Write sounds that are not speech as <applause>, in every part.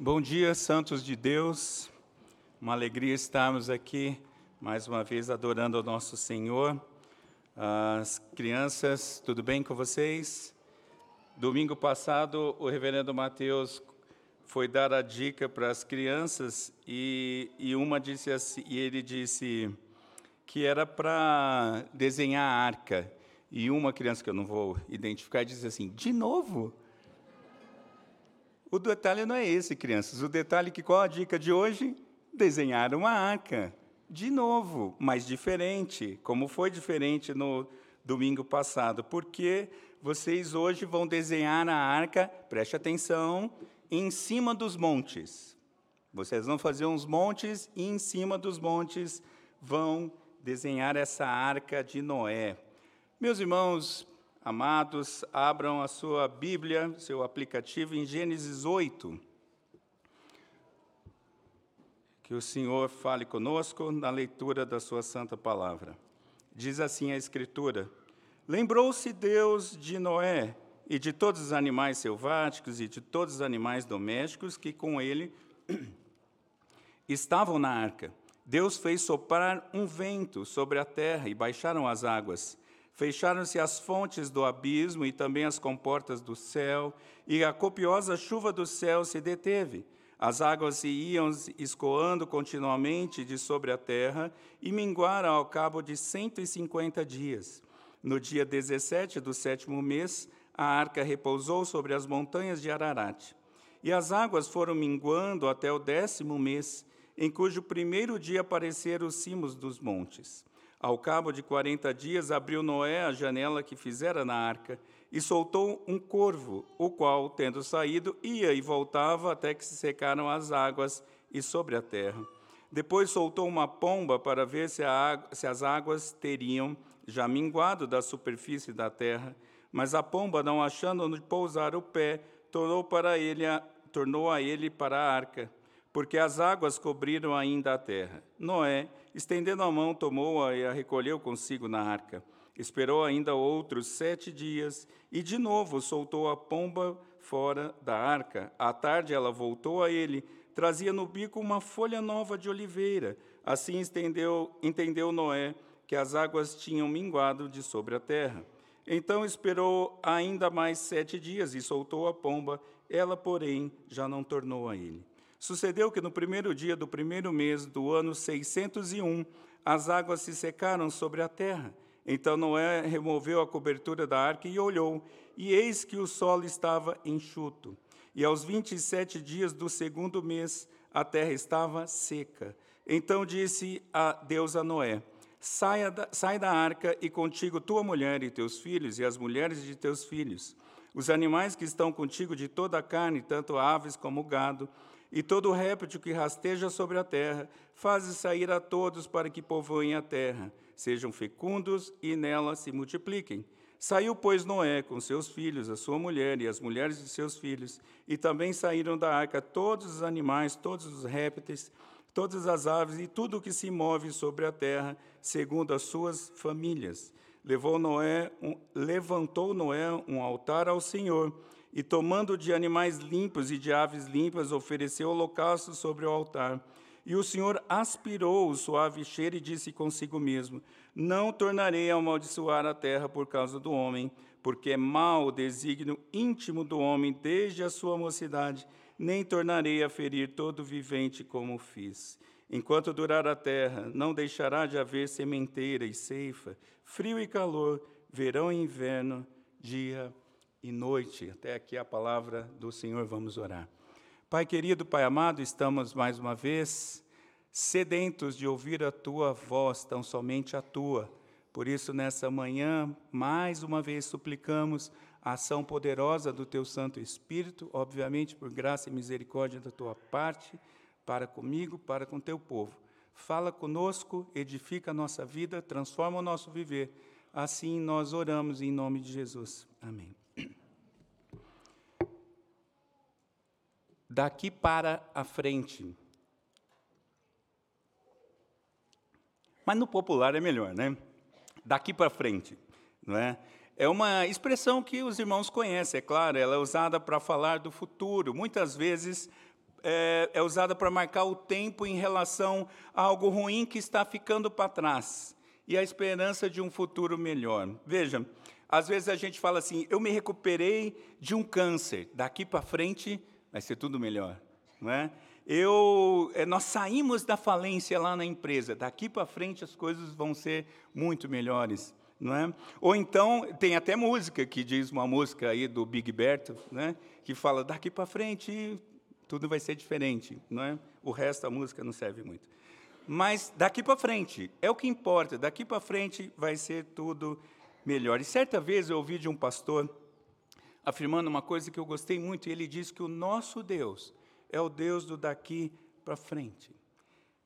Bom dia, santos de Deus. Uma alegria estarmos aqui mais uma vez adorando ao nosso Senhor. As crianças, tudo bem com vocês? Domingo passado, o reverendo Mateus foi dar a dica para as crianças e, e uma disse assim, e ele disse que era para desenhar a arca. E uma criança que eu não vou identificar disse assim: "De novo?" O detalhe não é esse, crianças. O detalhe é que qual a dica de hoje? Desenhar uma arca. De novo, mas diferente, como foi diferente no domingo passado. Porque vocês hoje vão desenhar a arca, preste atenção, em cima dos montes. Vocês vão fazer uns montes e em cima dos montes vão desenhar essa arca de Noé. Meus irmãos, Amados, abram a sua Bíblia, seu aplicativo, em Gênesis 8. Que o Senhor fale conosco na leitura da Sua Santa Palavra. Diz assim a Escritura: Lembrou-se Deus de Noé e de todos os animais selváticos e de todos os animais domésticos que com ele <clears throat> estavam na arca. Deus fez soprar um vento sobre a terra e baixaram as águas Fecharam-se as fontes do abismo e também as comportas do céu, e a copiosa chuva do céu se deteve. As águas se iam escoando continuamente de sobre a terra e minguaram ao cabo de cento e cinquenta dias. No dia 17 do sétimo mês, a arca repousou sobre as montanhas de Ararat. E as águas foram minguando até o décimo mês, em cujo primeiro dia apareceram os cimos dos montes. Ao cabo de quarenta dias, abriu Noé a janela que fizera na arca e soltou um corvo, o qual, tendo saído, ia e voltava até que se secaram as águas e sobre a terra. Depois soltou uma pomba para ver se, se as águas teriam já minguado da superfície da terra. Mas a pomba, não achando onde pousar o pé, tornou, para ele a, tornou a ele para a arca porque as águas cobriram ainda a terra. Noé, estendendo a mão, tomou-a e a recolheu consigo na arca. Esperou ainda outros sete dias e de novo soltou a pomba fora da arca. À tarde ela voltou a ele, trazia no bico uma folha nova de oliveira. Assim estendeu, entendeu Noé que as águas tinham minguado de sobre a terra. Então esperou ainda mais sete dias e soltou a pomba. Ela, porém, já não tornou a ele. Sucedeu que no primeiro dia do primeiro mês do ano 601, as águas se secaram sobre a terra. Então Noé removeu a cobertura da arca e olhou, e eis que o solo estava enxuto. E aos vinte e sete dias do segundo mês, a terra estava seca. Então disse a Deus a Noé: Saia da, sai da arca e contigo tua mulher e teus filhos e as mulheres de teus filhos, os animais que estão contigo de toda a carne, tanto aves como gado, e todo réptil que rasteja sobre a terra, faze sair a todos para que povoem a terra, sejam fecundos e nela se multipliquem. Saiu, pois, Noé com seus filhos, a sua mulher e as mulheres de seus filhos, e também saíram da arca todos os animais, todos os répteis, todas as aves e tudo o que se move sobre a terra, segundo as suas famílias. Levou Noé, um, levantou Noé um altar ao Senhor, e tomando de animais limpos e de aves limpas, ofereceu holocausto sobre o altar. E o Senhor aspirou o suave cheiro e disse consigo mesmo: Não tornarei a amaldiçoar a terra por causa do homem, porque é mau o desígnio íntimo do homem desde a sua mocidade, nem tornarei a ferir todo vivente como fiz. Enquanto durar a terra, não deixará de haver sementeira e ceifa, frio e calor, verão e inverno, dia e e noite. Até aqui a palavra do Senhor, vamos orar. Pai querido, Pai amado, estamos mais uma vez sedentos de ouvir a tua voz, tão somente a tua. Por isso, nessa manhã, mais uma vez suplicamos a ação poderosa do teu Santo Espírito, obviamente por graça e misericórdia da tua parte, para comigo, para com teu povo. Fala conosco, edifica a nossa vida, transforma o nosso viver. Assim nós oramos em nome de Jesus. Amém. Daqui para a frente. Mas no popular é melhor, né? Daqui para frente, não é? É uma expressão que os irmãos conhecem, é claro, ela é usada para falar do futuro. Muitas vezes é, é usada para marcar o tempo em relação a algo ruim que está ficando para trás e a esperança de um futuro melhor. Veja, às vezes a gente fala assim: eu me recuperei de um câncer, daqui para frente vai ser tudo melhor, não é? Eu, é, nós saímos da falência lá na empresa, daqui para frente as coisas vão ser muito melhores. Não é? Ou então, tem até música, que diz uma música aí do Big Berto, né? que fala, daqui para frente tudo vai ser diferente. Não é? O resto da música não serve muito. Mas daqui para frente, é o que importa, daqui para frente vai ser tudo melhor. E certa vez eu ouvi de um pastor afirmando uma coisa que eu gostei muito, e ele disse que o nosso Deus é o Deus do daqui para frente.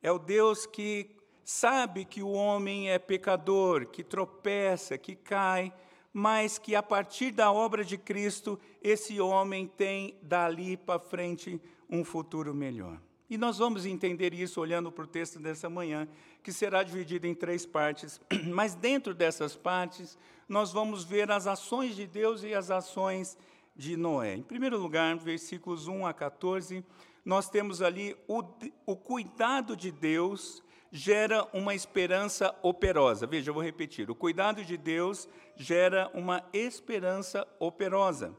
É o Deus que sabe que o homem é pecador, que tropeça, que cai, mas que a partir da obra de Cristo, esse homem tem dali para frente um futuro melhor. E nós vamos entender isso olhando para o texto dessa manhã, que será dividido em três partes, <clears throat> mas dentro dessas partes, nós vamos ver as ações de Deus e as ações de Noé. Em primeiro lugar, versículos 1 a 14, nós temos ali o, o cuidado de Deus gera uma esperança operosa. Veja, eu vou repetir: o cuidado de Deus gera uma esperança operosa.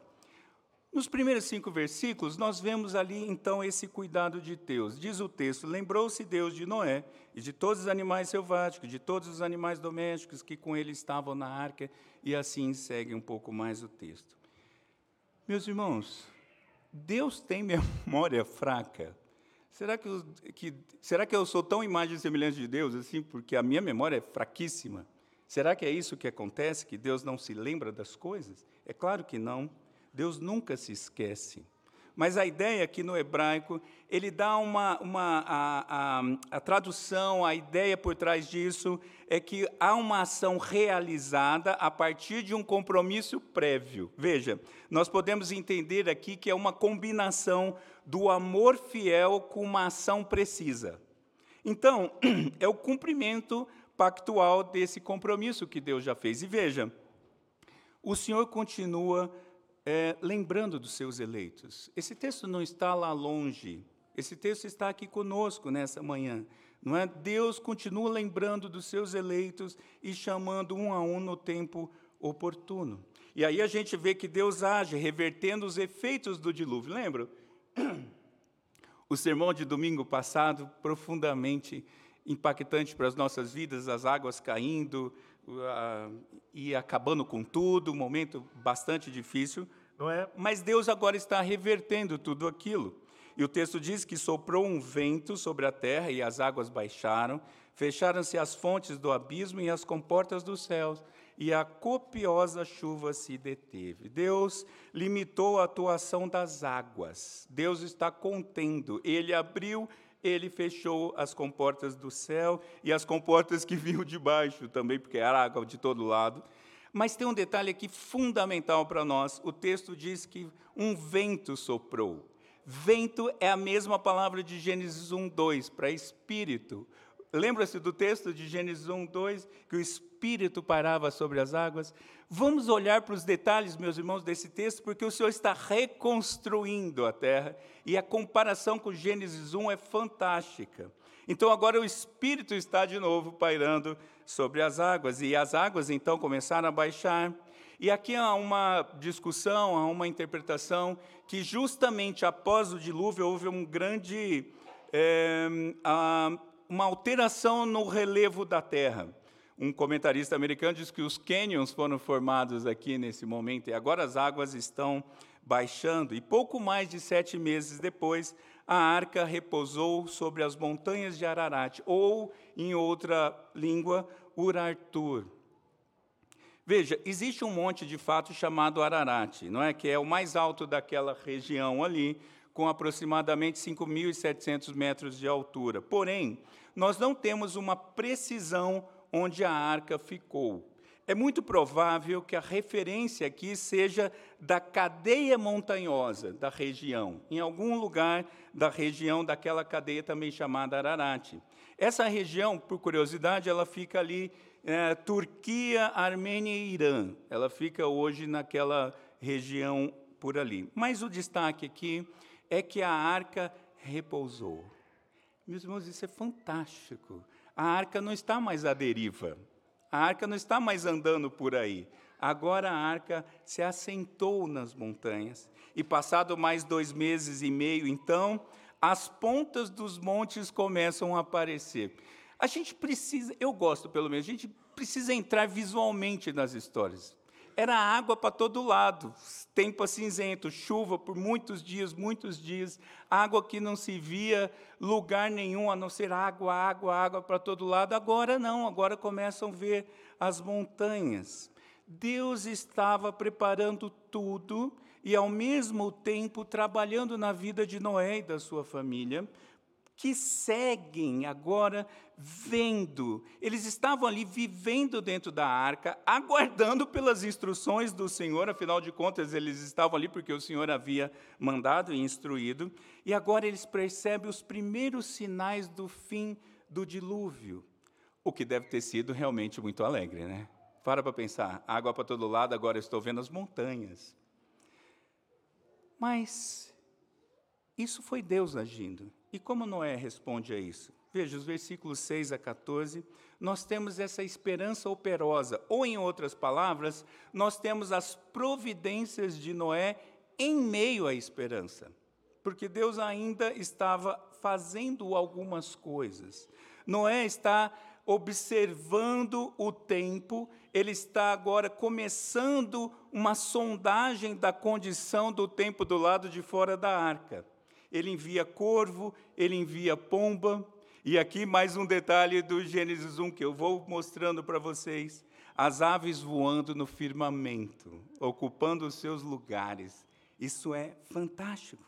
Nos primeiros cinco versículos, nós vemos ali então esse cuidado de Deus. Diz o texto: Lembrou-se Deus de Noé e de todos os animais selváticos, de todos os animais domésticos que com ele estavam na arca, e assim segue um pouco mais o texto. Meus irmãos, Deus tem <laughs> memória fraca. Será que, eu, que, será que eu sou tão imagem e semelhante de Deus assim, porque a minha memória é fraquíssima? Será que é isso que acontece, que Deus não se lembra das coisas? É claro que não. Deus nunca se esquece. Mas a ideia aqui no hebraico, ele dá uma, uma a, a, a, tradução, a ideia por trás disso é que há uma ação realizada a partir de um compromisso prévio. Veja, nós podemos entender aqui que é uma combinação do amor fiel com uma ação precisa. Então, <clears throat> é o cumprimento pactual desse compromisso que Deus já fez. E veja, o Senhor continua é, lembrando dos seus eleitos. Esse texto não está lá longe, esse texto está aqui conosco nessa manhã. Não é? Deus continua lembrando dos seus eleitos e chamando um a um no tempo oportuno. E aí a gente vê que Deus age, revertendo os efeitos do dilúvio. Lembra? <clears throat> O sermão de domingo passado, profundamente impactante para as nossas vidas, as águas caindo, uh, e acabando com tudo, um momento bastante difícil, não é? Mas Deus agora está revertendo tudo aquilo. E o texto diz que soprou um vento sobre a terra e as águas baixaram, fecharam-se as fontes do abismo e as comportas dos céus, e a copiosa chuva se deteve. Deus limitou a atuação das águas. Deus está contendo. Ele abriu ele fechou as comportas do céu e as comportas que vinham de baixo também, porque era água de todo lado. Mas tem um detalhe aqui fundamental para nós. O texto diz que um vento soprou. Vento é a mesma palavra de Gênesis 1, 2, para espírito. Lembra-se do texto de Gênesis 1, 2, que o espírito parava sobre as águas? Vamos olhar para os detalhes, meus irmãos, desse texto, porque o Senhor está reconstruindo a terra e a comparação com Gênesis 1 é fantástica. Então agora o Espírito está de novo pairando sobre as águas, e as águas então começaram a baixar. E aqui há uma discussão, há uma interpretação que justamente após o dilúvio houve um grande, é, uma alteração no relevo da terra um comentarista americano diz que os canyons foram formados aqui nesse momento e agora as águas estão baixando. E pouco mais de sete meses depois, a arca repousou sobre as montanhas de Ararat, ou, em outra língua, Urartur. Veja, existe um monte de fato chamado Ararat, não é? que é o mais alto daquela região ali, com aproximadamente 5.700 metros de altura. Porém, nós não temos uma precisão onde a arca ficou. É muito provável que a referência aqui seja da cadeia montanhosa da região, em algum lugar da região daquela cadeia também chamada Ararat. Essa região, por curiosidade, ela fica ali é, Turquia, Armênia e Irã. Ela fica hoje naquela região por ali. Mas o destaque aqui é que a arca repousou. Meus irmãos, isso é fantástico. A arca não está mais à deriva. A arca não está mais andando por aí. Agora a arca se assentou nas montanhas. E passado mais dois meses e meio, então, as pontas dos montes começam a aparecer. A gente precisa, eu gosto pelo menos, a gente precisa entrar visualmente nas histórias. Era água para todo lado, tempo cinzento, chuva por muitos dias, muitos dias, água que não se via lugar nenhum a não ser água, água, água para todo lado. Agora não, agora começam a ver as montanhas. Deus estava preparando tudo e, ao mesmo tempo, trabalhando na vida de Noé e da sua família, que seguem agora vendo. Eles estavam ali vivendo dentro da arca, aguardando pelas instruções do Senhor, afinal de contas, eles estavam ali porque o Senhor havia mandado e instruído, e agora eles percebem os primeiros sinais do fim do dilúvio, o que deve ter sido realmente muito alegre, né? Para para pensar, água para todo lado, agora estou vendo as montanhas. Mas isso foi Deus agindo. E como Noé responde a isso? Veja, os versículos 6 a 14, nós temos essa esperança operosa, ou em outras palavras, nós temos as providências de Noé em meio à esperança, porque Deus ainda estava fazendo algumas coisas. Noé está observando o tempo, ele está agora começando uma sondagem da condição do tempo do lado de fora da arca ele envia corvo, ele envia pomba. E aqui mais um detalhe do Gênesis 1 que eu vou mostrando para vocês: as aves voando no firmamento, ocupando os seus lugares. Isso é fantástico.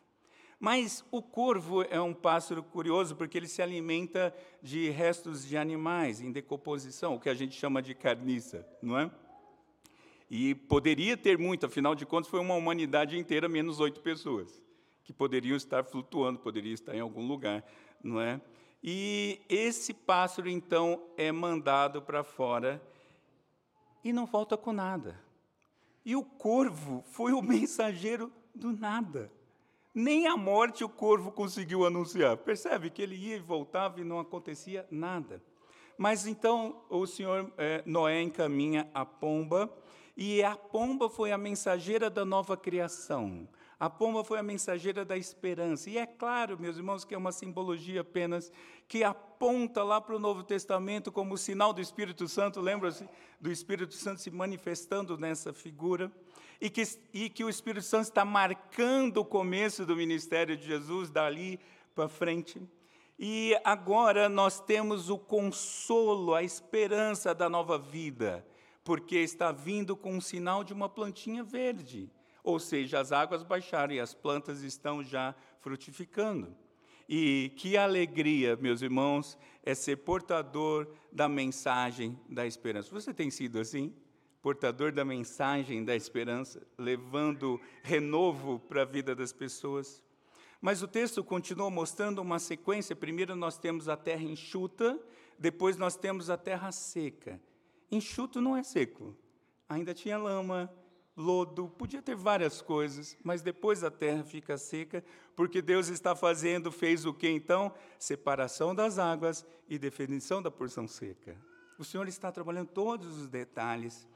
Mas o corvo é um pássaro curioso porque ele se alimenta de restos de animais em decomposição, o que a gente chama de carniça, não é? E poderia ter muito, afinal de contas, foi uma humanidade inteira menos oito pessoas que poderiam estar flutuando, poderiam estar em algum lugar, não é? E esse pássaro então é mandado para fora e não volta com nada. E o corvo foi o <laughs> mensageiro do nada. Nem a morte o corvo conseguiu anunciar. Percebe que ele ia e voltava e não acontecia nada. Mas então o senhor é, Noé encaminha a pomba, e a pomba foi a mensageira da nova criação. A pomba foi a mensageira da esperança. E é claro, meus irmãos, que é uma simbologia apenas que aponta lá para o Novo Testamento como sinal do Espírito Santo. Lembra-se do Espírito Santo se manifestando nessa figura? E que, e que o Espírito Santo está marcando o começo do ministério de Jesus dali para frente. E agora nós temos o consolo, a esperança da nova vida, porque está vindo com o sinal de uma plantinha verde ou seja, as águas baixaram e as plantas estão já frutificando. E que alegria, meus irmãos, é ser portador da mensagem da esperança. Você tem sido assim? Portador da mensagem da esperança, levando renovo para a vida das pessoas. Mas o texto continua mostrando uma sequência. Primeiro nós temos a terra enxuta, depois nós temos a terra seca. Enxuto não é seco, ainda tinha lama, lodo, podia ter várias coisas, mas depois a terra fica seca, porque Deus está fazendo, fez o que então? Separação das águas e definição da porção seca. O Senhor está trabalhando todos os detalhes,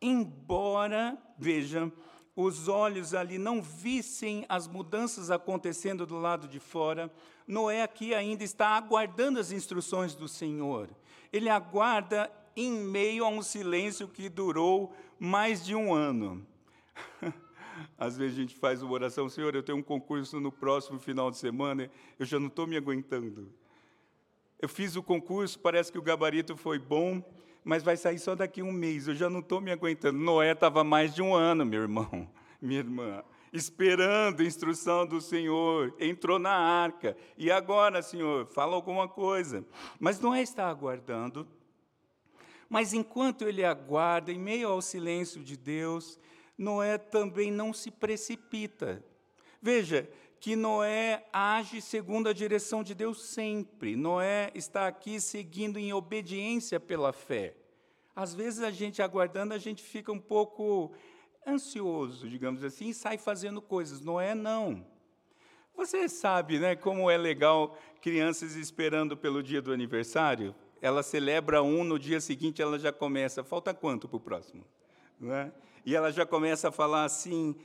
embora, vejam, os olhos ali não vissem as mudanças acontecendo do lado de fora, Noé aqui ainda está aguardando as instruções do Senhor. Ele aguarda em meio a um silêncio que durou mais de um ano. <laughs> Às vezes a gente faz uma oração, Senhor, eu tenho um concurso no próximo final de semana, eu já não estou me aguentando. Eu fiz o concurso, parece que o gabarito foi bom, mas vai sair só daqui um mês, eu já não estou me aguentando. Noé estava mais de um ano, meu irmão, <laughs> minha irmã, esperando a instrução do Senhor, entrou na arca, e agora, Senhor, fala alguma coisa. Mas Noé está aguardando, mas enquanto ele aguarda, em meio ao silêncio de Deus, Noé também não se precipita. Veja que Noé age segundo a direção de Deus sempre. Noé está aqui seguindo em obediência pela fé. Às vezes a gente aguardando, a gente fica um pouco ansioso, digamos assim, e sai fazendo coisas. Noé não. Você sabe, né, como é legal crianças esperando pelo dia do aniversário? Ela celebra um, no dia seguinte ela já começa, falta quanto para o próximo? Né? E ela já começa a falar assim: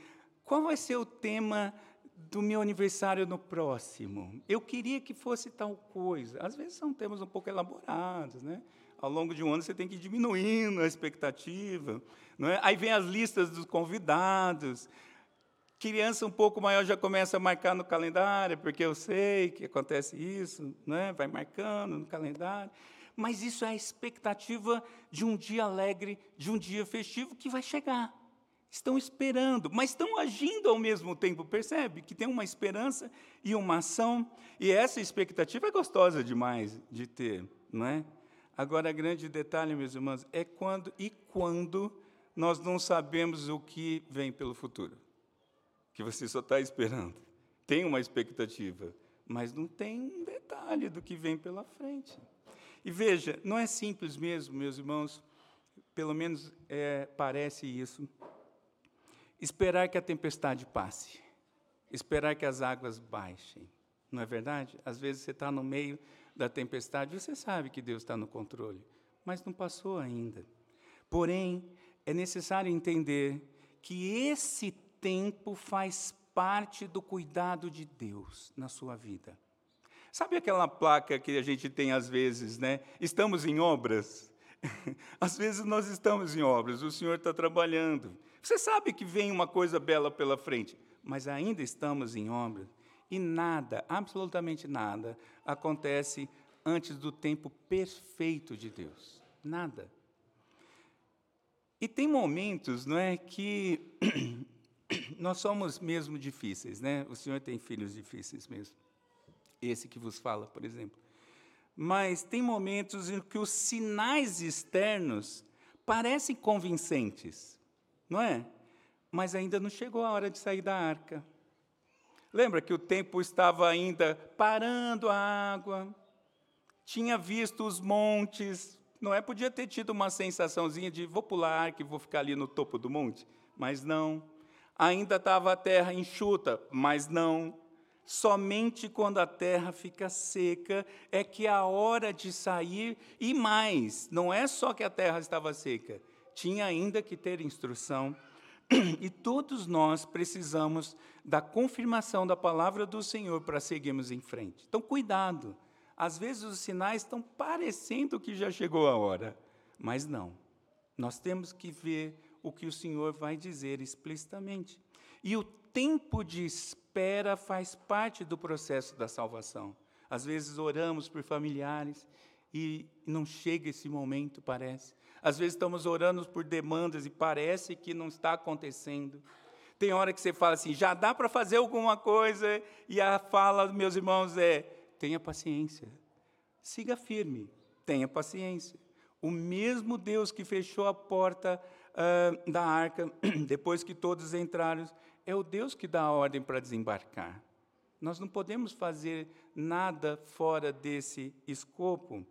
qual vai ser o tema do meu aniversário no próximo? Eu queria que fosse tal coisa. Às vezes são temas um pouco elaborados, né? Ao longo de um ano você tem que ir diminuindo a expectativa. Não é? Aí vem as listas dos convidados. Criança um pouco maior já começa a marcar no calendário, porque eu sei que acontece isso, né? vai marcando no calendário. Mas isso é a expectativa de um dia alegre, de um dia festivo que vai chegar. Estão esperando, mas estão agindo ao mesmo tempo, percebe? Que tem uma esperança e uma ação, e essa expectativa é gostosa demais de ter, não é? Agora, grande detalhe, meus irmãos, é quando e quando nós não sabemos o que vem pelo futuro, que você só está esperando. Tem uma expectativa, mas não tem um detalhe do que vem pela frente. E veja, não é simples mesmo, meus irmãos, pelo menos é, parece isso. Esperar que a tempestade passe, esperar que as águas baixem, não é verdade? Às vezes você está no meio da tempestade, você sabe que Deus está no controle, mas não passou ainda. Porém, é necessário entender que esse tempo faz parte do cuidado de Deus na sua vida. Sabe aquela placa que a gente tem às vezes, né? Estamos em obras? <laughs> Às vezes nós estamos em obras, o Senhor está trabalhando. Você sabe que vem uma coisa bela pela frente, mas ainda estamos em obras. E nada, absolutamente nada, acontece antes do tempo perfeito de Deus. Nada. E tem momentos, não é, que <clears throat> nós somos mesmo difíceis, né? O Senhor tem filhos difíceis mesmo esse que vos fala, por exemplo. Mas tem momentos em que os sinais externos parecem convincentes, não é? Mas ainda não chegou a hora de sair da arca. Lembra que o tempo estava ainda parando a água, tinha visto os montes, não é? Podia ter tido uma sensaçãozinha de vou pular a arca e vou ficar ali no topo do monte, mas não. Ainda estava a terra enxuta, mas não. Somente quando a terra fica seca é que é a hora de sair, e mais, não é só que a terra estava seca, tinha ainda que ter instrução. E todos nós precisamos da confirmação da palavra do Senhor para seguirmos em frente. Então, cuidado. Às vezes os sinais estão parecendo que já chegou a hora, mas não. Nós temos que ver o que o Senhor vai dizer explicitamente. E o tempo de espera faz parte do processo da salvação. Às vezes oramos por familiares e não chega esse momento, parece. Às vezes estamos orando por demandas e parece que não está acontecendo. Tem hora que você fala assim, já dá para fazer alguma coisa, e a fala, meus irmãos, é: tenha paciência, siga firme, tenha paciência. O mesmo Deus que fechou a porta uh, da arca, <clears throat> depois que todos entraram, é o Deus que dá a ordem para desembarcar. Nós não podemos fazer nada fora desse escopo.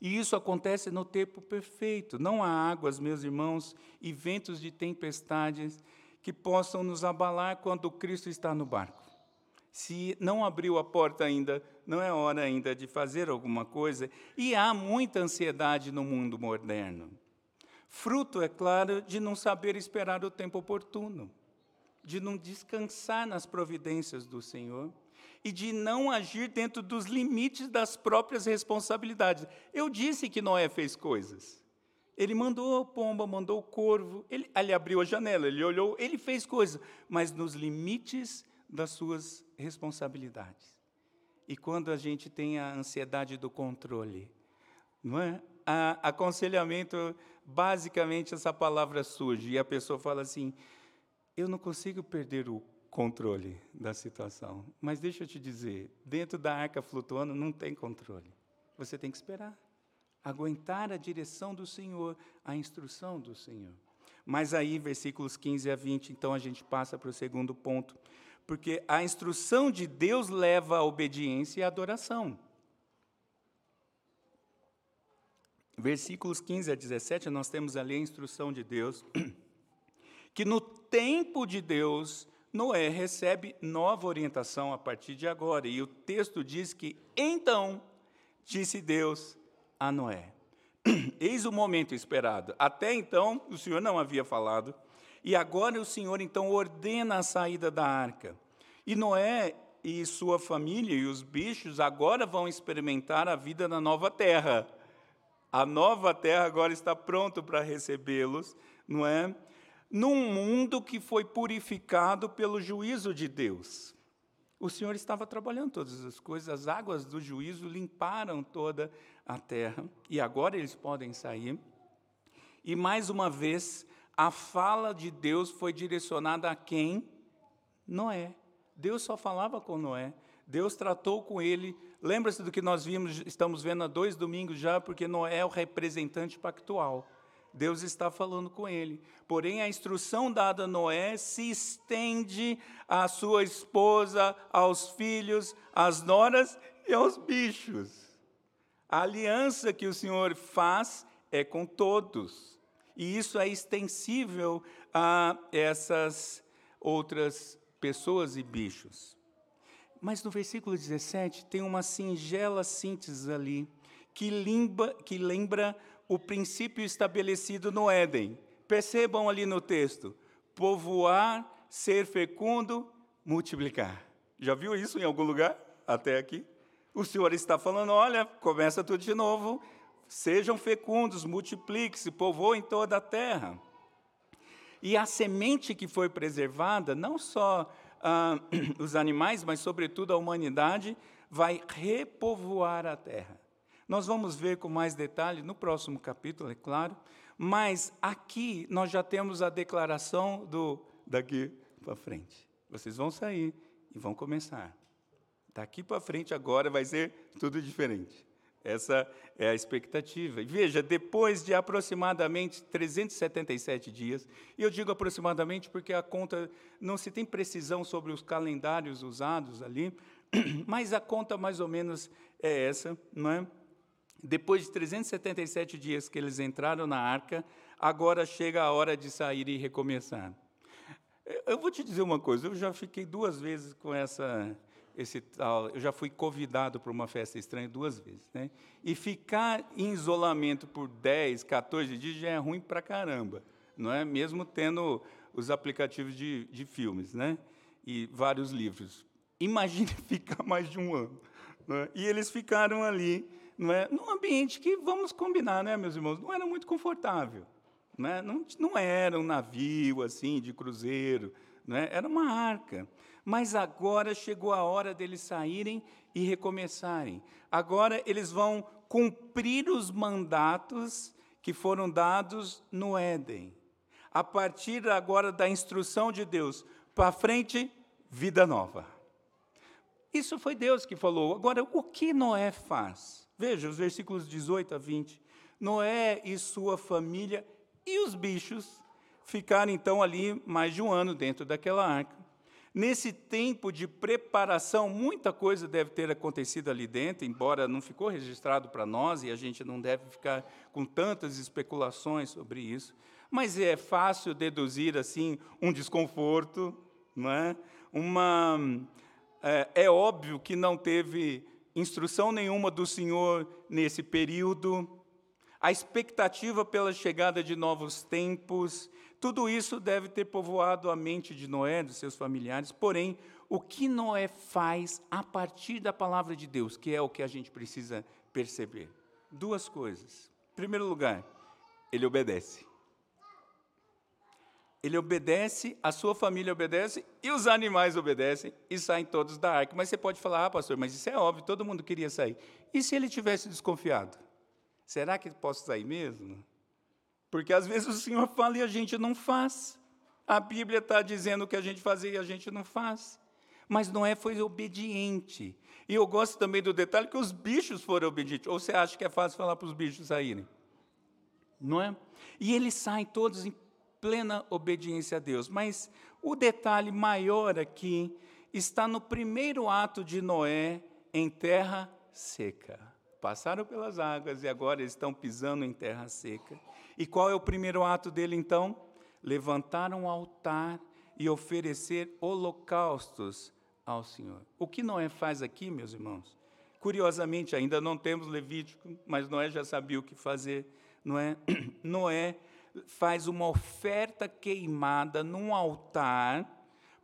E isso acontece no tempo perfeito. Não há águas, meus irmãos, e ventos de tempestades que possam nos abalar quando Cristo está no barco. Se não abriu a porta ainda, não é hora ainda de fazer alguma coisa. E há muita ansiedade no mundo moderno. Fruto, é claro, de não saber esperar o tempo oportuno de não descansar nas providências do Senhor e de não agir dentro dos limites das próprias responsabilidades. Eu disse que Noé fez coisas. Ele mandou a pomba, mandou o corvo, ele, ele abriu a janela, ele olhou, ele fez coisas, mas nos limites das suas responsabilidades. E quando a gente tem a ansiedade do controle, não é? A, aconselhamento, basicamente, essa palavra surge e a pessoa fala assim: eu não consigo perder o controle da situação. Mas deixa eu te dizer, dentro da arca flutuando não tem controle. Você tem que esperar, aguentar a direção do Senhor, a instrução do Senhor. Mas aí, versículos 15 a 20, então a gente passa para o segundo ponto, porque a instrução de Deus leva à obediência e à adoração. Versículos 15 a 17, nós temos ali a instrução de Deus. <clears throat> que no tempo de Deus Noé recebe nova orientação a partir de agora. E o texto diz que então disse Deus a Noé: <clears throat> Eis o momento esperado. Até então o Senhor não havia falado, e agora o Senhor então ordena a saída da arca. E Noé e sua família e os bichos agora vão experimentar a vida na nova terra. A nova terra agora está pronto para recebê-los, não é? Num mundo que foi purificado pelo juízo de Deus. O Senhor estava trabalhando todas as coisas, as águas do juízo limparam toda a terra e agora eles podem sair. E mais uma vez, a fala de Deus foi direcionada a quem? Noé. Deus só falava com Noé. Deus tratou com ele. Lembra-se do que nós vimos, estamos vendo há dois domingos já, porque Noé é o representante pactual. Deus está falando com ele. Porém, a instrução dada a Noé se estende à sua esposa, aos filhos, às noras e aos bichos. A aliança que o Senhor faz é com todos. E isso é extensível a essas outras pessoas e bichos. Mas no versículo 17 tem uma singela síntese ali, que, limba, que lembra o princípio estabelecido no Éden. Percebam ali no texto: povoar, ser fecundo, multiplicar. Já viu isso em algum lugar até aqui? O Senhor está falando: olha, começa tudo de novo, Sejam fecundos, multipliquem-se, povoem toda a terra. E a semente que foi preservada, não só ah, <clears throat> os animais, mas sobretudo a humanidade, vai repovoar a terra. Nós vamos ver com mais detalhe no próximo capítulo, é claro, mas aqui nós já temos a declaração do daqui para frente. Vocês vão sair e vão começar. Daqui para frente agora vai ser tudo diferente. Essa é a expectativa. E veja, depois de aproximadamente 377 dias, e eu digo aproximadamente porque a conta não se tem precisão sobre os calendários usados ali, <clears throat> mas a conta mais ou menos é essa, não é? Depois de 377 dias que eles entraram na arca, agora chega a hora de sair e recomeçar. Eu vou te dizer uma coisa, eu já fiquei duas vezes com essa esse tal. Eu já fui convidado para uma festa estranha duas vezes. Né? E ficar em isolamento por 10, 14 dias já é ruim para caramba, não é? mesmo tendo os aplicativos de, de filmes né? e vários livros. Imagine <laughs> ficar mais de um ano. É? E eles ficaram ali, não é? num ambiente que, vamos combinar, né, meus irmãos, não era muito confortável. Né? Não, não era um navio assim de cruzeiro, né? era uma arca. Mas agora chegou a hora deles saírem e recomeçarem. Agora eles vão cumprir os mandatos que foram dados no Éden. A partir agora da instrução de Deus, para frente, vida nova. Isso foi Deus que falou. Agora, o que Noé faz? Veja os versículos 18 a 20. Noé e sua família e os bichos ficaram então ali mais de um ano dentro daquela arca. Nesse tempo de preparação, muita coisa deve ter acontecido ali dentro, embora não ficou registrado para nós e a gente não deve ficar com tantas especulações sobre isso. Mas é fácil deduzir assim um desconforto, não é? Uma é, é óbvio que não teve instrução nenhuma do Senhor nesse período. A expectativa pela chegada de novos tempos tudo isso deve ter povoado a mente de Noé, dos seus familiares, porém, o que Noé faz a partir da palavra de Deus, que é o que a gente precisa perceber? Duas coisas. Em primeiro lugar, ele obedece. Ele obedece, a sua família obedece e os animais obedecem e saem todos da arca. Mas você pode falar, ah, pastor, mas isso é óbvio, todo mundo queria sair. E se ele tivesse desconfiado? Será que posso sair mesmo? Porque às vezes o Senhor fala e a gente não faz. A Bíblia está dizendo que a gente fazia e a gente não faz. Mas Noé foi obediente. E eu gosto também do detalhe que os bichos foram obedientes. Ou você acha que é fácil falar para os bichos saírem? Não é? E eles saem todos em plena obediência a Deus. Mas o detalhe maior aqui está no primeiro ato de Noé em terra seca. Passaram pelas águas e agora estão pisando em terra seca. E qual é o primeiro ato dele então? Levantaram um altar e oferecer holocaustos ao Senhor. O que Noé faz aqui, meus irmãos? Curiosamente, ainda não temos Levítico, mas Noé já sabia o que fazer. Noé, <clears throat> Noé faz uma oferta queimada num altar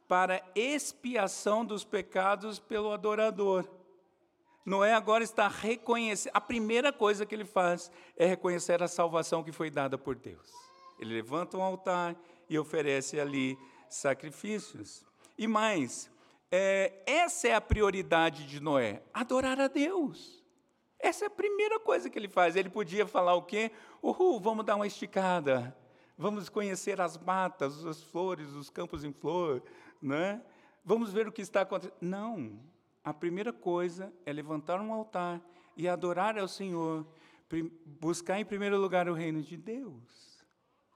para expiação dos pecados pelo adorador. Noé agora está reconhecendo, a primeira coisa que ele faz é reconhecer a salvação que foi dada por Deus. Ele levanta um altar e oferece ali sacrifícios. E mais, é, essa é a prioridade de Noé: adorar a Deus. Essa é a primeira coisa que ele faz. Ele podia falar o quê? Uhul, vamos dar uma esticada. Vamos conhecer as matas, as flores, os campos em flor, né? Vamos ver o que está acontecendo. Não. A primeira coisa é levantar um altar e adorar ao Senhor, buscar em primeiro lugar o reino de Deus.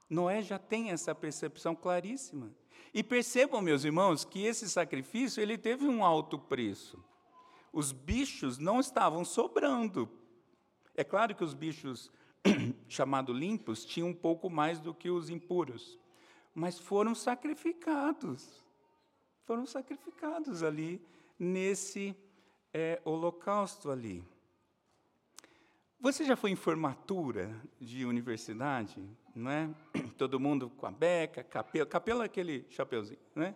Noé já tem essa percepção claríssima. E percebam, meus irmãos, que esse sacrifício ele teve um alto preço os bichos não estavam sobrando. É claro que os bichos <clears throat> chamados limpos tinham um pouco mais do que os impuros, mas foram sacrificados. Foram sacrificados ali nesse é, holocausto ali. Você já foi em formatura de universidade, não é? <clears throat> Todo mundo com a beca, capelo, capelo é aquele chapeuzinho, né?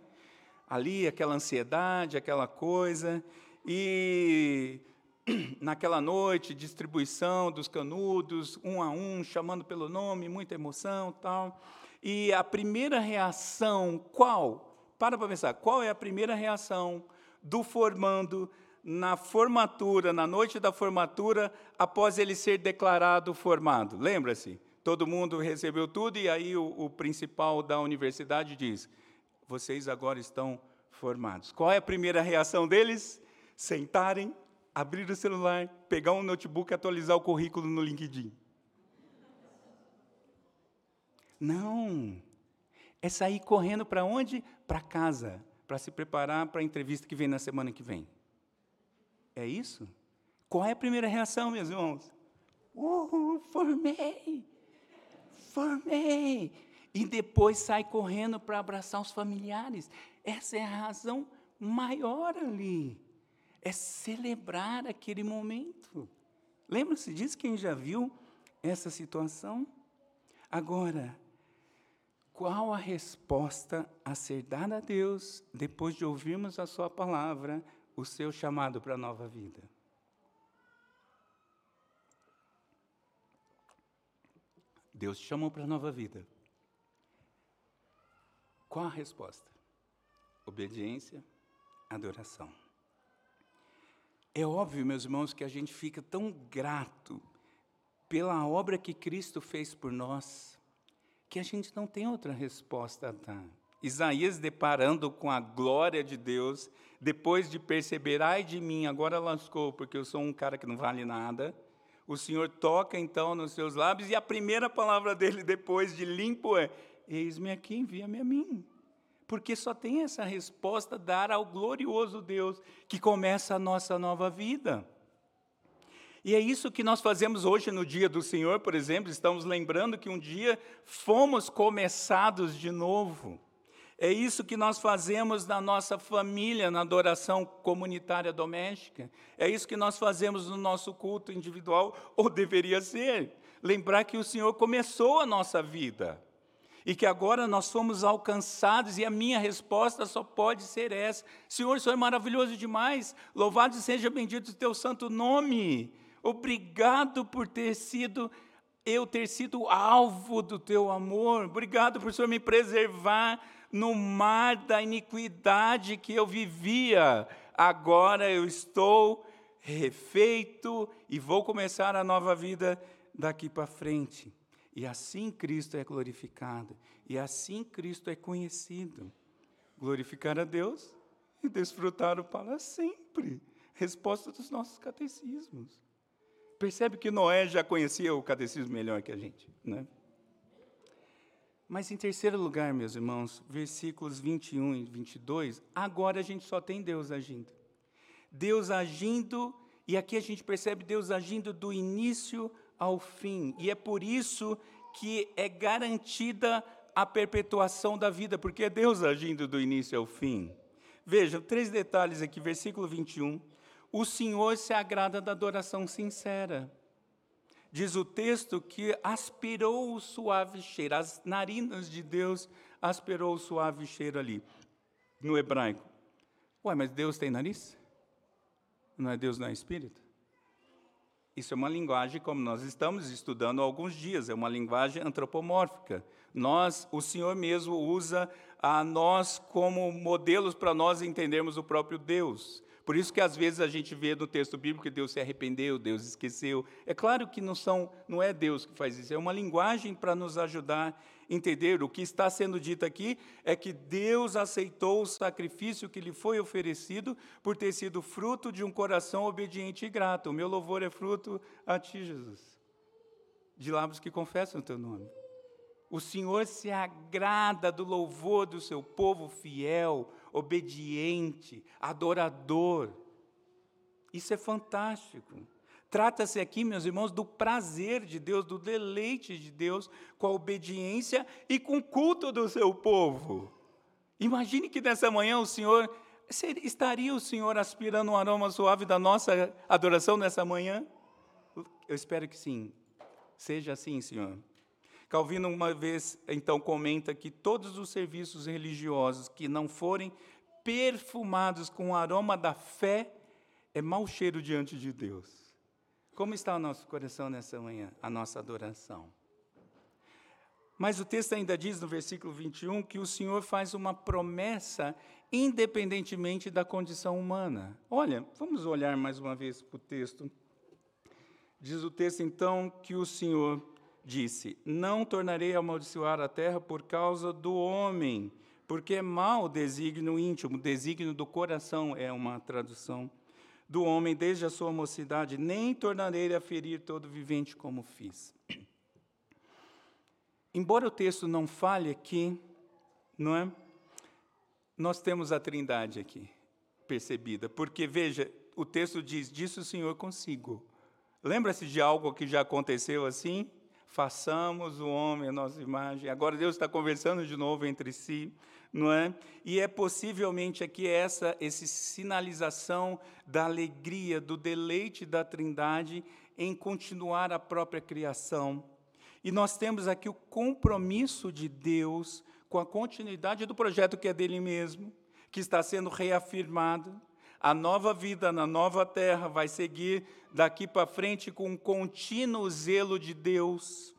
Ali aquela ansiedade, aquela coisa, e <clears throat> naquela noite, distribuição dos canudos, um a um, chamando pelo nome, muita emoção tal. E a primeira reação, qual? Para para pensar, qual é a primeira reação do formando na formatura, na noite da formatura, após ele ser declarado formado? Lembra-se? Todo mundo recebeu tudo e aí o, o principal da universidade diz: vocês agora estão formados. Qual é a primeira reação deles? Sentarem, abrir o celular, pegar um notebook e atualizar o currículo no LinkedIn. Não. É sair correndo para onde? Para casa, para se preparar para a entrevista que vem na semana que vem. É isso? Qual é a primeira reação, meus irmãos? Uh, formei! Formei! E depois sai correndo para abraçar os familiares. Essa é a razão maior ali é celebrar aquele momento. Lembra-se disso? Quem já viu essa situação? Agora, qual a resposta a ser dada a Deus depois de ouvirmos a Sua palavra, o seu chamado para a nova vida? Deus te chamou para a nova vida. Qual a resposta? Obediência, adoração. É óbvio, meus irmãos, que a gente fica tão grato pela obra que Cristo fez por nós, que a gente não tem outra resposta a dar. Isaías, deparando com a glória de Deus, depois de perceber, ai de mim, agora lascou, porque eu sou um cara que não vale nada. O Senhor toca então nos seus lábios, e a primeira palavra dele depois de limpo é: Eis-me aqui, envia-me a mim porque só tem essa resposta dar ao glorioso Deus que começa a nossa nova vida. E é isso que nós fazemos hoje no dia do Senhor, por exemplo, estamos lembrando que um dia fomos começados de novo. É isso que nós fazemos na nossa família, na adoração comunitária doméstica. É isso que nós fazemos no nosso culto individual, ou deveria ser. Lembrar que o Senhor começou a nossa vida e que agora nós somos alcançados, e a minha resposta só pode ser essa: Senhor, o Senhor é maravilhoso demais, louvado seja bendito o teu santo nome. Obrigado por ter sido, eu ter sido alvo do teu amor, obrigado por o Senhor me preservar no mar da iniquidade que eu vivia. Agora eu estou refeito e vou começar a nova vida daqui para frente. E assim Cristo é glorificado. E assim Cristo é conhecido. Glorificar a Deus e desfrutar-o para sempre. Resposta dos nossos catecismos. Percebe que Noé já conhecia o catecismo melhor que a gente, né? Mas em terceiro lugar, meus irmãos, versículos 21 e 22, agora a gente só tem Deus agindo. Deus agindo, e aqui a gente percebe Deus agindo do início ao fim. E é por isso que é garantida a perpetuação da vida, porque é Deus agindo do início ao fim. Vejam, três detalhes aqui, versículo 21. O Senhor se agrada da adoração sincera. Diz o texto que aspirou o suave cheiro, as narinas de Deus aspirou o suave cheiro ali, no hebraico. Ué, mas Deus tem nariz? Não é Deus, não é espírito? Isso é uma linguagem como nós estamos estudando há alguns dias, é uma linguagem antropomórfica. Nós, o Senhor mesmo usa a nós como modelos para nós entendermos o próprio Deus. Por isso que às vezes a gente vê no texto bíblico que Deus se arrependeu, Deus esqueceu. É claro que não são, não é Deus que faz isso, é uma linguagem para nos ajudar entender. O que está sendo dito aqui é que Deus aceitou o sacrifício que lhe foi oferecido por ter sido fruto de um coração obediente e grato. O meu louvor é fruto a ti, Jesus. De lábios que confessam o teu nome. O Senhor se agrada do louvor do seu povo fiel, obediente, adorador. Isso é fantástico. Trata-se aqui, meus irmãos, do prazer de Deus, do deleite de Deus com a obediência e com o culto do seu povo. Imagine que nessa manhã o Senhor, estaria o Senhor aspirando um aroma suave da nossa adoração nessa manhã? Eu espero que sim. Seja assim, Senhor. Calvino, uma vez, então, comenta que todos os serviços religiosos que não forem perfumados com o aroma da fé é mau cheiro diante de Deus. Como está o nosso coração nessa manhã, a nossa adoração? Mas o texto ainda diz no versículo 21 que o Senhor faz uma promessa independentemente da condição humana. Olha, vamos olhar mais uma vez para o texto. Diz o texto então que o Senhor disse: Não tornarei a amaldiçoar a terra por causa do homem, porque é mau o desígnio íntimo, o desígnio do coração é uma tradução do homem desde a sua mocidade, nem tornarei a ferir todo vivente como fiz. Embora o texto não fale aqui, não é? Nós temos a Trindade aqui percebida, porque veja, o texto diz: "Disse o Senhor consigo". Lembra-se de algo que já aconteceu assim? façamos o homem a nossa imagem. Agora Deus está conversando de novo entre si, não é? E é possivelmente aqui essa esse sinalização da alegria, do deleite da Trindade em continuar a própria criação. E nós temos aqui o compromisso de Deus com a continuidade do projeto que é dele mesmo, que está sendo reafirmado. A nova vida na nova terra vai seguir daqui para frente com um contínuo zelo de Deus.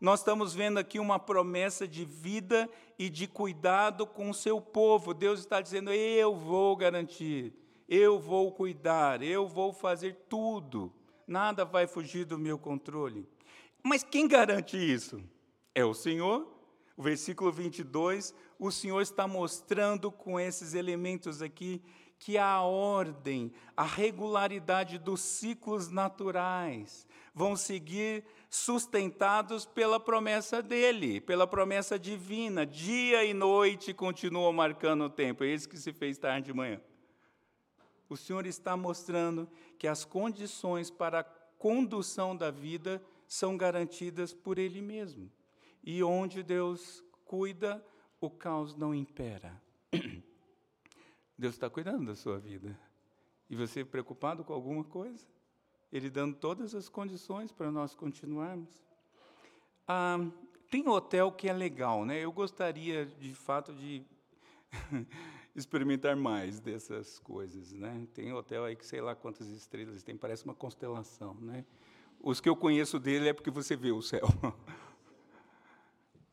Nós estamos vendo aqui uma promessa de vida e de cuidado com o seu povo. Deus está dizendo: Eu vou garantir, eu vou cuidar, eu vou fazer tudo. Nada vai fugir do meu controle. Mas quem garante isso? É o Senhor. O versículo 22, o Senhor está mostrando com esses elementos aqui que a ordem, a regularidade dos ciclos naturais vão seguir sustentados pela promessa dele, pela promessa divina. Dia e noite continuam marcando o tempo. É isso que se fez tarde de manhã. O Senhor está mostrando que as condições para a condução da vida são garantidas por Ele mesmo. E onde Deus cuida, o caos não impera. <clears throat> Deus está cuidando da sua vida. E você preocupado com alguma coisa? Ele dando todas as condições para nós continuarmos. Ah, tem hotel que é legal, né? Eu gostaria, de fato, de <laughs> experimentar mais dessas coisas, né? Tem hotel aí que sei lá quantas estrelas tem, parece uma constelação, né? Os que eu conheço dele é porque você vê o céu. <laughs>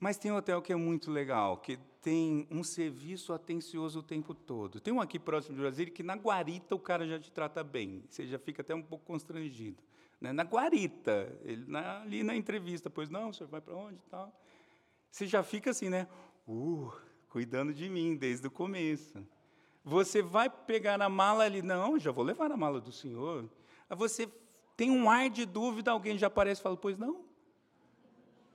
Mas tem um hotel que é muito legal, que tem um serviço atencioso o tempo todo. Tem um aqui próximo de Brasília que na guarita o cara já te trata bem. Você já fica até um pouco constrangido. Né? Na guarita, ele, na, ali na entrevista, pois não, o senhor vai para onde e tal. Você já fica assim, né? Uh, cuidando de mim desde o começo. Você vai pegar a mala ali, não, já vou levar a mala do senhor. Aí você tem um ar de dúvida, alguém já aparece e fala, pois não,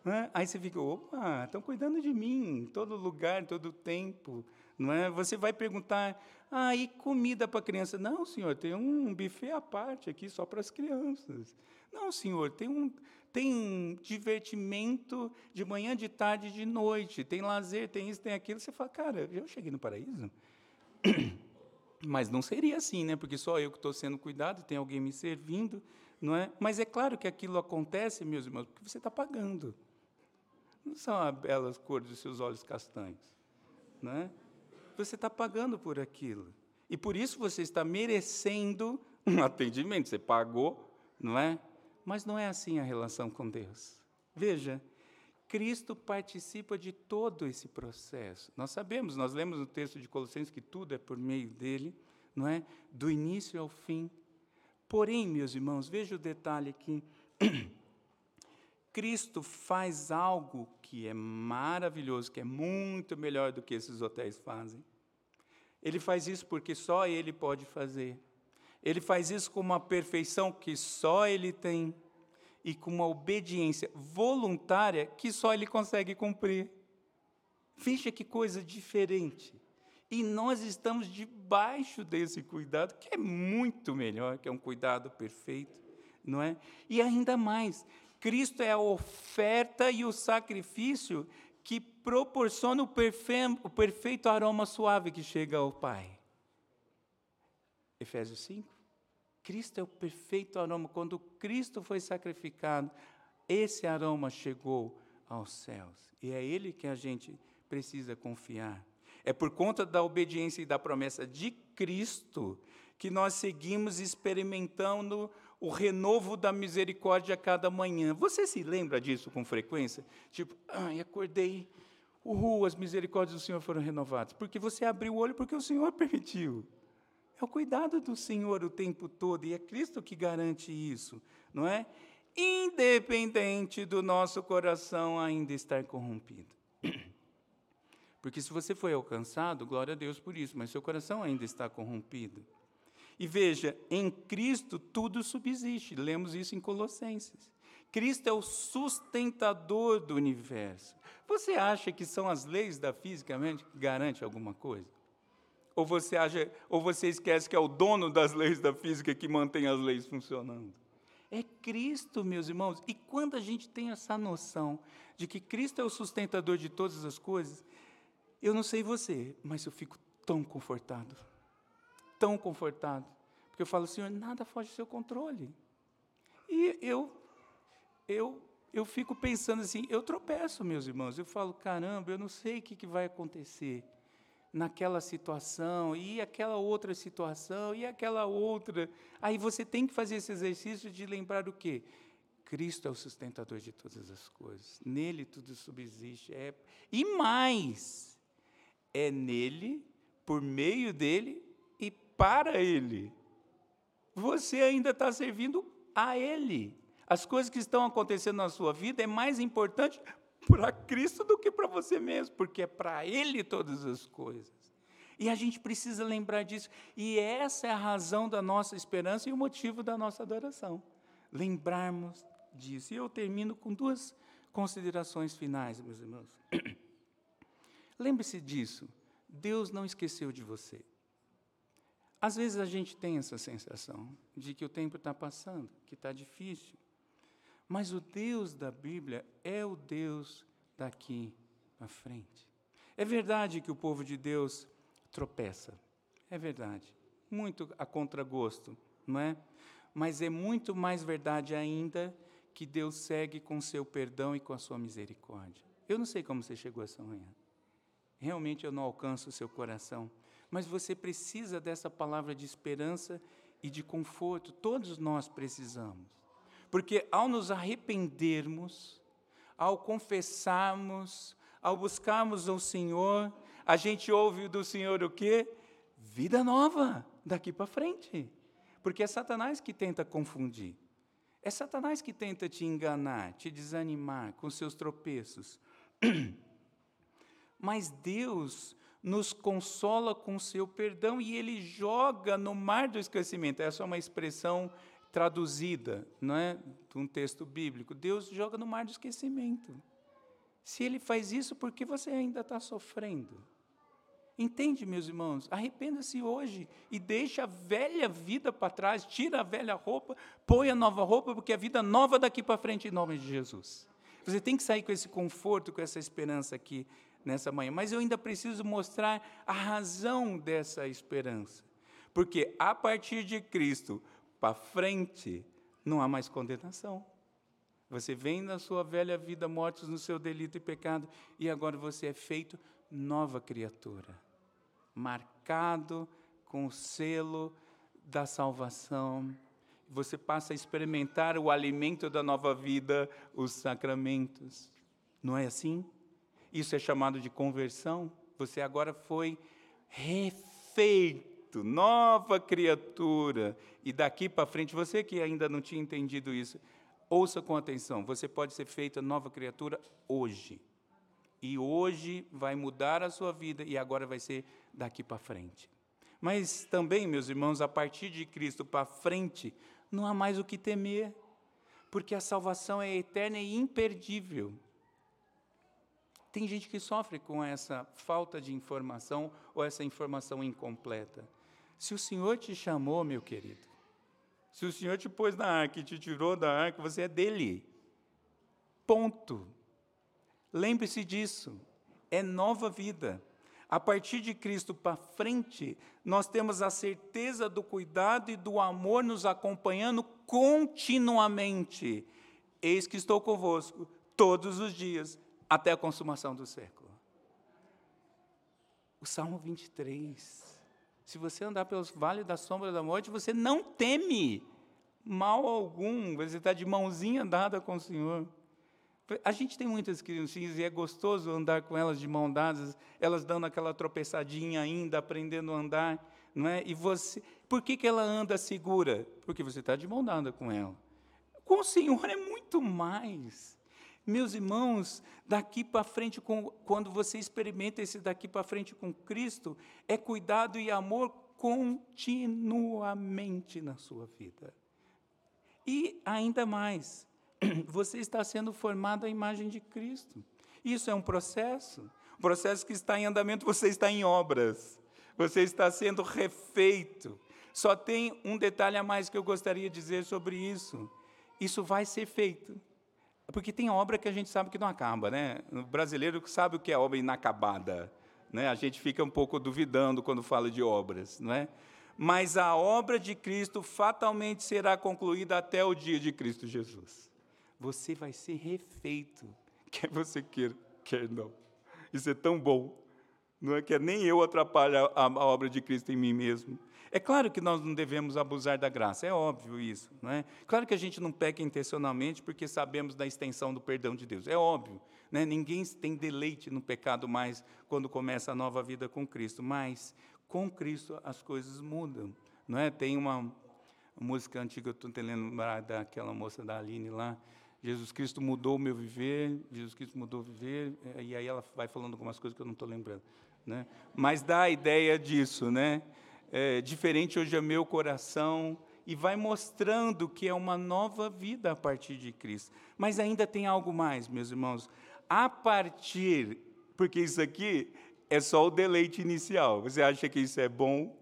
né? Aí você fica, opa, estão cuidando de mim, em todo lugar, todo tempo. Não é? Você vai perguntar, ah, e comida para criança? Não, senhor, tem um buffet à parte aqui só para as crianças. Não, senhor, tem um, tem divertimento de manhã, de tarde, de noite, tem lazer, tem isso, tem aquilo. Você fala, cara, eu cheguei no paraíso? <clears throat> Mas não seria assim, né? Porque só eu que estou sendo cuidado, tem alguém me servindo, não é? Mas é claro que aquilo acontece, meus irmãos, porque você está pagando. Não são as belas cores dos seus olhos castanhos, não é? Você está pagando por aquilo. E por isso você está merecendo um <laughs> atendimento. Você pagou, não é? Mas não é assim a relação com Deus. Veja, Cristo participa de todo esse processo. Nós sabemos, nós lemos no texto de Colossenses que tudo é por meio dele, não é? Do início ao fim. Porém, meus irmãos, veja o detalhe aqui. <clears throat> Cristo faz algo que é maravilhoso, que é muito melhor do que esses hotéis fazem. Ele faz isso porque só Ele pode fazer. Ele faz isso com uma perfeição que só Ele tem e com uma obediência voluntária que só Ele consegue cumprir. Veja que coisa diferente. E nós estamos debaixo desse cuidado, que é muito melhor, que é um cuidado perfeito, não é? E ainda mais, Cristo é a oferta e o sacrifício que proporciona o, o perfeito aroma suave que chega ao Pai. Efésios 5. Cristo é o perfeito aroma. Quando Cristo foi sacrificado, esse aroma chegou aos céus. E é Ele que a gente precisa confiar. É por conta da obediência e da promessa de Cristo que nós seguimos experimentando o renovo da misericórdia a cada manhã. Você se lembra disso com frequência? Tipo, ai, acordei, uhul, as misericórdias do Senhor foram renovadas. Porque você abriu o olho porque o Senhor <laughs> permitiu. É o cuidado do Senhor o tempo todo, e é Cristo que garante isso, não é? Independente do nosso coração ainda estar corrompido. <clears throat> Porque se você foi alcançado, glória a Deus por isso, mas seu coração ainda está corrompido. E veja, em Cristo tudo subsiste. Lemos isso em Colossenses. Cristo é o sustentador do universo. Você acha que são as leis da física que garantem alguma coisa? Ou você acha, ou você esquece que é o dono das leis da física que mantém as leis funcionando? É Cristo, meus irmãos. E quando a gente tem essa noção de que Cristo é o sustentador de todas as coisas, eu não sei você, mas eu fico tão confortado tão confortado. Porque eu falo, Senhor, nada foge do seu controle. E eu, eu, eu fico pensando assim, eu tropeço, meus irmãos. Eu falo, caramba, eu não sei o que, que vai acontecer naquela situação, e aquela outra situação, e aquela outra. Aí você tem que fazer esse exercício de lembrar o quê? Cristo é o sustentador de todas as coisas. Nele tudo subsiste. É, e mais, é nele, por meio dele para Ele. Você ainda está servindo a Ele. As coisas que estão acontecendo na sua vida é mais importante para Cristo do que para você mesmo, porque é para Ele todas as coisas. E a gente precisa lembrar disso. E essa é a razão da nossa esperança e o motivo da nossa adoração. Lembrarmos disso. E eu termino com duas considerações finais, meus irmãos. <clears throat> Lembre-se disso. Deus não esqueceu de você. Às vezes a gente tem essa sensação de que o tempo está passando, que está difícil. Mas o Deus da Bíblia é o Deus daqui à frente. É verdade que o povo de Deus tropeça. É verdade. Muito a contragosto, não é? Mas é muito mais verdade ainda que Deus segue com seu perdão e com a sua misericórdia. Eu não sei como você chegou essa manhã. Realmente eu não alcanço o seu coração mas você precisa dessa palavra de esperança e de conforto. Todos nós precisamos. Porque ao nos arrependermos, ao confessarmos, ao buscarmos o Senhor, a gente ouve do Senhor o quê? Vida nova daqui para frente. Porque é Satanás que tenta confundir. É Satanás que tenta te enganar, te desanimar com seus tropeços. <clears throat> Mas Deus nos consola com seu perdão e ele joga no mar do esquecimento. Essa é uma expressão traduzida, não é, de um texto bíblico. Deus joga no mar do esquecimento. Se ele faz isso, por que você ainda está sofrendo? Entende, meus irmãos? Arrependa-se hoje e deixa a velha vida para trás, tira a velha roupa, põe a nova roupa, porque a vida nova daqui para frente em nome de Jesus. Você tem que sair com esse conforto, com essa esperança aqui nessa manhã. Mas eu ainda preciso mostrar a razão dessa esperança. Porque a partir de Cristo para frente, não há mais condenação. Você vem na sua velha vida mortos no seu delito e pecado, e agora você é feito nova criatura, marcado com o selo da salvação. Você passa a experimentar o alimento da nova vida, os sacramentos. Não é assim? Isso é chamado de conversão. Você agora foi refeito, nova criatura. E daqui para frente, você que ainda não tinha entendido isso, Ouça com atenção, você pode ser feita nova criatura hoje. E hoje vai mudar a sua vida e agora vai ser daqui para frente. Mas também, meus irmãos, a partir de Cristo para frente, não há mais o que temer, porque a salvação é eterna e imperdível. Tem gente que sofre com essa falta de informação ou essa informação incompleta. Se o Senhor te chamou, meu querido, se o Senhor te pôs na arca e te tirou da arca, você é dele. Ponto. Lembre-se disso. É nova vida. A partir de Cristo para frente, nós temos a certeza do cuidado e do amor nos acompanhando continuamente. Eis que estou convosco todos os dias, até a consumação do século. O Salmo 23. Se você andar pelos vales da sombra da morte, você não teme mal algum, você está de mãozinha dada com o Senhor. A gente tem muitas criancinhas e é gostoso andar com elas de mão dadas, elas dando aquela tropeçadinha ainda, aprendendo a andar, não é? E você, por que, que ela anda segura? Porque você está de mão dada com ela. Com o Senhor é muito mais. Meus irmãos, daqui para frente, com, quando você experimenta esse daqui para frente com Cristo, é cuidado e amor continuamente na sua vida. E ainda mais, <clears throat> você está sendo formado à imagem de Cristo. Isso é um processo, um processo que está em andamento, você está em obras, você está sendo refeito. Só tem um detalhe a mais que eu gostaria de dizer sobre isso. Isso vai ser feito. Porque tem obra que a gente sabe que não acaba, né? O brasileiro sabe o que é obra inacabada. Né? A gente fica um pouco duvidando quando fala de obras, não é? Mas a obra de Cristo fatalmente será concluída até o dia de Cristo Jesus. Você vai ser refeito, <laughs> quer você queira, quer não. Isso é tão bom. Não é que nem eu atrapalho a, a obra de Cristo em mim mesmo. É claro que nós não devemos abusar da graça, é óbvio isso. Não é? Claro que a gente não peca intencionalmente porque sabemos da extensão do perdão de Deus, é óbvio. Né? Ninguém tem deleite no pecado mais quando começa a nova vida com Cristo, mas com Cristo as coisas mudam. Não é? Tem uma música antiga, eu estou lembrar daquela moça da Aline lá, Jesus Cristo mudou o meu viver, Jesus Cristo mudou o viver, e aí ela vai falando algumas coisas que eu não estou lembrando. Né? Mas dá a ideia disso, né? É, diferente hoje é meu coração, e vai mostrando que é uma nova vida a partir de Cristo. Mas ainda tem algo mais, meus irmãos. A partir, porque isso aqui é só o deleite inicial. Você acha que isso é bom?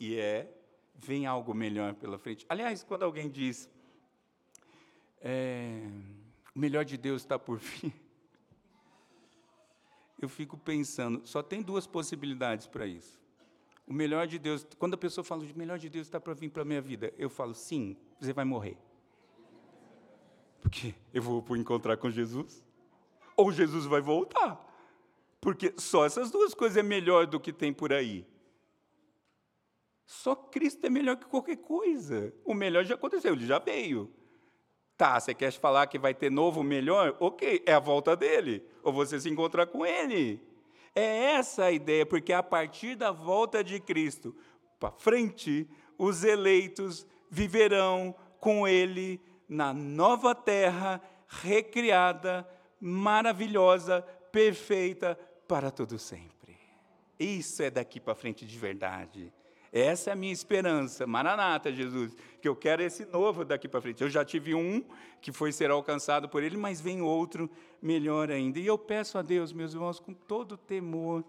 E é, vem algo melhor pela frente. Aliás, quando alguém diz, é, o melhor de Deus está por vir, <laughs> eu fico pensando, só tem duas possibilidades para isso. O melhor de Deus, quando a pessoa fala, o melhor de Deus está para vir para a minha vida, eu falo, sim, você vai morrer. Porque eu vou encontrar com Jesus, ou Jesus vai voltar. Porque só essas duas coisas é melhor do que tem por aí. Só Cristo é melhor que qualquer coisa. O melhor já aconteceu, ele já veio. Tá, você quer falar que vai ter novo melhor? Ok, é a volta dele. Ou você se encontrar com ele. É essa a ideia, porque a partir da volta de Cristo para frente, os eleitos viverão com Ele na nova terra, recriada, maravilhosa, perfeita para todo sempre. Isso é daqui para frente de verdade. Essa é a minha esperança. Maranata, Jesus, que eu quero esse novo daqui para frente. Eu já tive um que foi ser alcançado por ele, mas vem outro melhor ainda. E eu peço a Deus, meus irmãos, com todo temor,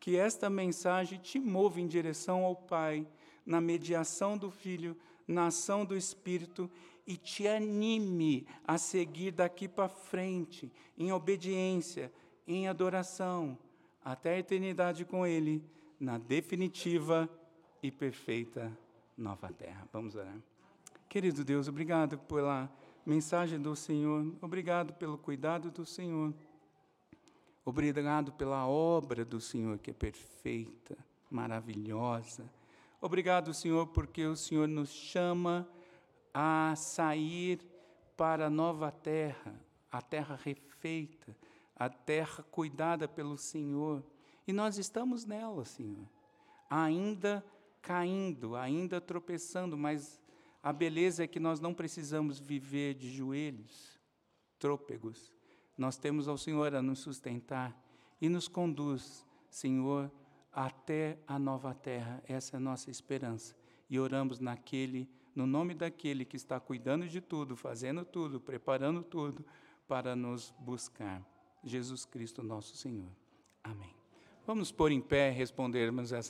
que esta mensagem te mova em direção ao Pai, na mediação do Filho, na ação do Espírito e te anime a seguir daqui para frente, em obediência, em adoração, até a eternidade com Ele, na definitiva e perfeita nova terra. Vamos orar. Querido Deus, obrigado pela mensagem do Senhor, obrigado pelo cuidado do Senhor, obrigado pela obra do Senhor que é perfeita, maravilhosa. Obrigado, Senhor, porque o Senhor nos chama a sair para a nova terra, a terra refeita, a terra cuidada pelo Senhor. E nós estamos nela, Senhor, ainda caindo, ainda tropeçando, mas a beleza é que nós não precisamos viver de joelhos, trôpegos. Nós temos ao Senhor a nos sustentar e nos conduz, Senhor, até a nova terra. Essa é a nossa esperança. E oramos naquele, no nome daquele que está cuidando de tudo, fazendo tudo, preparando tudo para nos buscar. Jesus Cristo, nosso Senhor. Amém. Vamos pôr em pé e respondermos essa